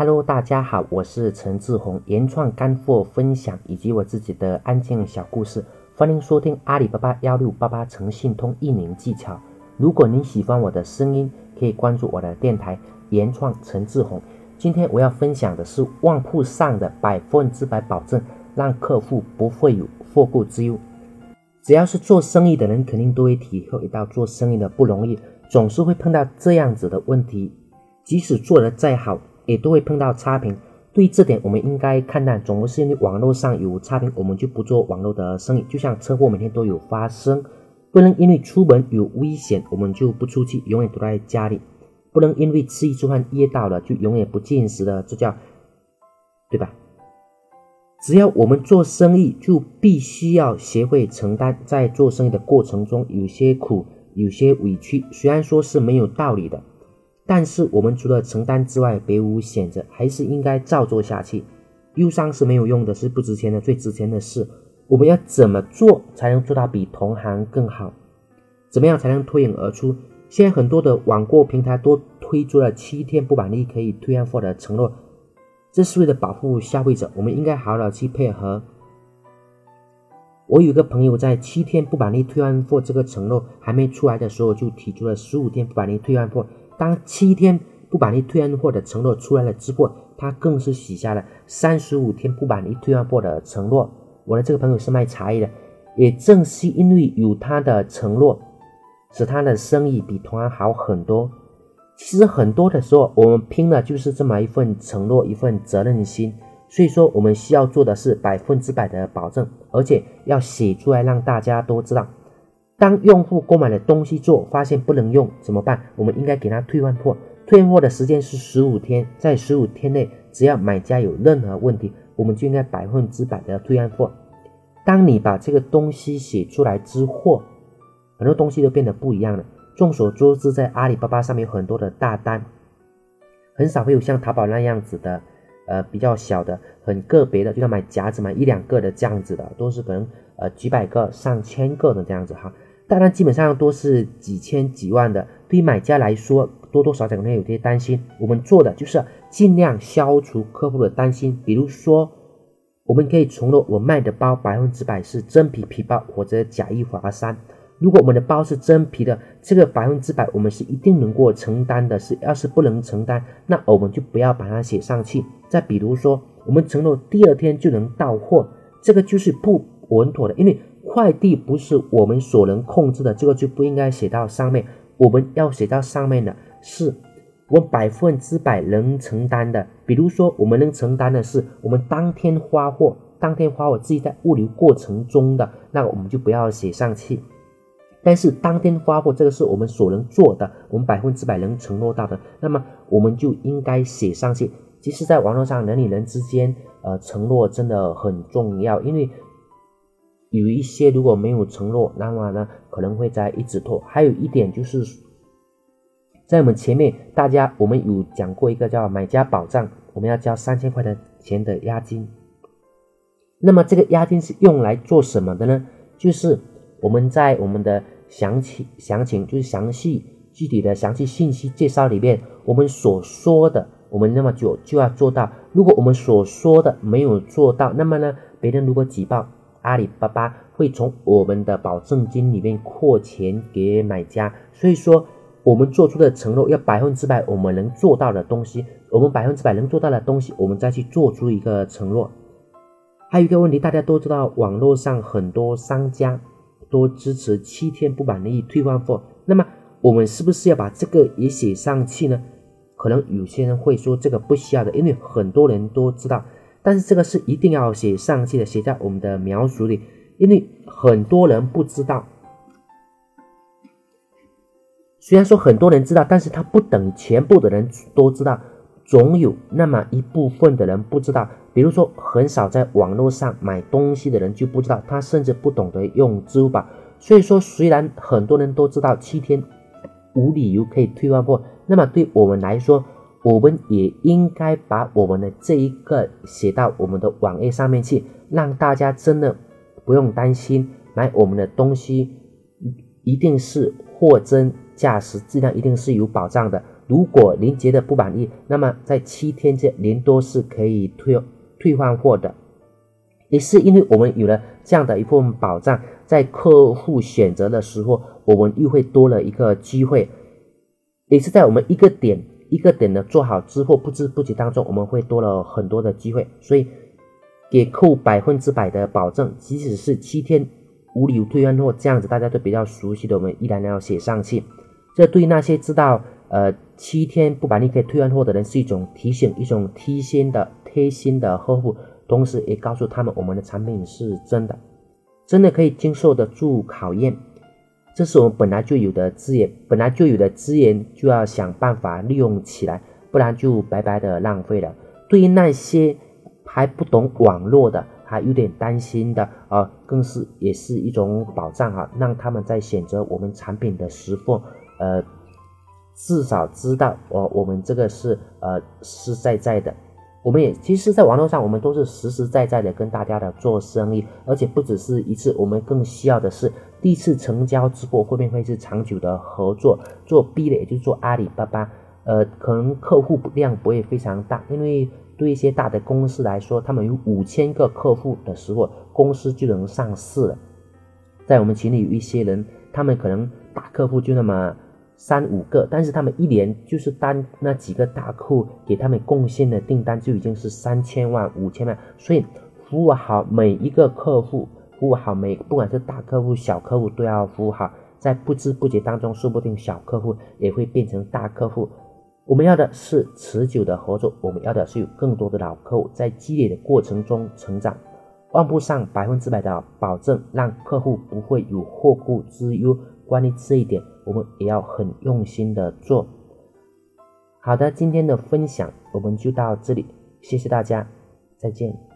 Hello，大家好，我是陈志宏，原创干货分享以及我自己的案件小故事，欢迎收听阿里巴巴幺六八八诚信通运营技巧。如果您喜欢我的声音，可以关注我的电台原创陈志宏。今天我要分享的是旺铺上的百分之百保证，让客户不会有后顾之忧。只要是做生意的人，肯定都会体会到做生意的不容易，总是会碰到这样子的问题。即使做得再好，也都会碰到差评。对于这点，我们应该看淡，总不是因为网络上有差评，我们就不做网络的生意。就像车祸每天都有发生，不能因为出门有危险，我们就不出去，永远躲在家里；不能因为吃一次饭噎到了，就永远不进食的，这叫对吧？只要我们做生意，就必须要学会承担。在做生意的过程中，有些苦，有些委屈，虽然说是没有道理的。但是我们除了承担之外，别无选择，还是应该照做下去。忧伤是没有用的，是不值钱的。最值钱的是，我们要怎么做才能做到比同行更好？怎么样才能脱颖而出？现在很多的网购平台都推出了七天不满意可以退换货的承诺，这是为了保护消费者。我们应该好好去配合。我有个朋友在七天不满意退换货这个承诺还没出来的时候，就提出了十五天不满意退换货。当七天不满意退换货的承诺出来了之后，他更是许下了三十五天不满意退换货的承诺。我的这个朋友是卖茶叶的，也正是因为有他的承诺，使他的生意比同行好很多。其实很多的时候，我们拼的就是这么一份承诺，一份责任心。所以说，我们需要做的是百分之百的保证，而且要写出来让大家都知道。当用户购买了东西之后，发现不能用怎么办？我们应该给他退换货。退换货的时间是十五天，在十五天内，只要买家有任何问题，我们就应该百分之百的退换货。当你把这个东西写出来之后，很多东西都变得不一样了。众所周知，在阿里巴巴上面有很多的大单，很少会有像淘宝那样子的，呃，比较小的、很个别的，就像买夹子买一两个的这样子的，都是可能呃几百个、上千个的这样子哈。大单基本上都是几千几万的，对于买家来说，多多少少可能有些担心。我们做的就是尽量消除客户的担心。比如说，我们可以承诺我卖的包百分之百是真皮皮包或者假一华三。如果我们的包是真皮的，这个百分之百我们是一定能够承担的。是要是不能承担，那我们就不要把它写上去。再比如说，我们承诺第二天就能到货，这个就是不稳妥的，因为。快递不是我们所能控制的，这个就不应该写到上面。我们要写到上面的是我百分之百能承担的。比如说，我们能承担的是我们当天发货，当天发货自己在物流过程中的，那我们就不要写上去。但是当天发货这个是我们所能做的，我们百分之百能承诺到的，那么我们就应该写上去。其实，在网络上人与人之间，呃，承诺真的很重要，因为。有一些如果没有承诺，那么呢可能会在一直拖。还有一点就是，在我们前面大家我们有讲过一个叫买家保障，我们要交三千块的钱的押金。那么这个押金是用来做什么的呢？就是我们在我们的详情详情就是详细具体的详细信息介绍里面，我们所说的，我们那么就就要做到。如果我们所说的没有做到，那么呢别人如果举报。阿里巴巴会从我们的保证金里面扩钱给买家，所以说我们做出的承诺要百分之百我们能做到的东西，我们百分之百能做到的东西，我们再去做出一个承诺。还有一个问题，大家都知道，网络上很多商家都支持七天不满意退换货，那么我们是不是要把这个也写上去呢？可能有些人会说这个不需要的，因为很多人都知道。但是这个是一定要写上去的，写在我们的描述里，因为很多人不知道。虽然说很多人知道，但是他不等于全部的人都知道，总有那么一部分的人不知道。比如说，很少在网络上买东西的人就不知道，他甚至不懂得用支付宝。所以说，虽然很多人都知道七天无理由可以退换货，那么对我们来说，我们也应该把我们的这一个写到我们的网页上面去，让大家真的不用担心买我们的东西一定是货真价实，质量一定是有保障的。如果您觉得不满意，那么在七天之您都是可以退退换货的。也是因为我们有了这样的一份保障，在客户选择的时候，我们又会多了一个机会。也是在我们一个点一个点的做好之后，不知不觉当中，我们会多了很多的机会。所以，给客户百分之百的保证，即使是七天无理由退换货这样子，大家都比较熟悉的，我们依然要写上去。这对那些知道呃七天不把你可以退换货的人是一种提醒，一种贴心的贴心的呵护。同时也告诉他们，我们的产品是真的，真的可以经受得住考验。这是我们本来就有的资源，本来就有的资源就要想办法利用起来，不然就白白的浪费了。对于那些还不懂网络的，还有点担心的啊，更是也是一种保障哈，让他们在选择我们产品的时候，呃，至少知道哦，我们这个是呃实实在在的。我们也其实，在网络上，我们都是实实在在的跟大家的做生意，而且不只是一次，我们更需要的是第一次成交之后，会不会是长久的合作？做 B 的，也就是做阿里巴巴，呃，可能客户量不会非常大，因为对一些大的公司来说，他们有五千个客户的时候，公司就能上市了。在我们群里有一些人，他们可能大客户就那么。三五个，但是他们一年就是单那几个大客户给他们贡献的订单就已经是三千万、五千万，所以服务好每一个客户，服务好每不管是大客户、小客户都要服务好，在不知不觉当中，说不定小客户也会变成大客户。我们要的是持久的合作，我们要的是有更多的老客户在积累的过程中成长，万不上百分之百的保证，让客户不会有后顾之忧。关于这一点，我们也要很用心的做。好的，今天的分享我们就到这里，谢谢大家，再见。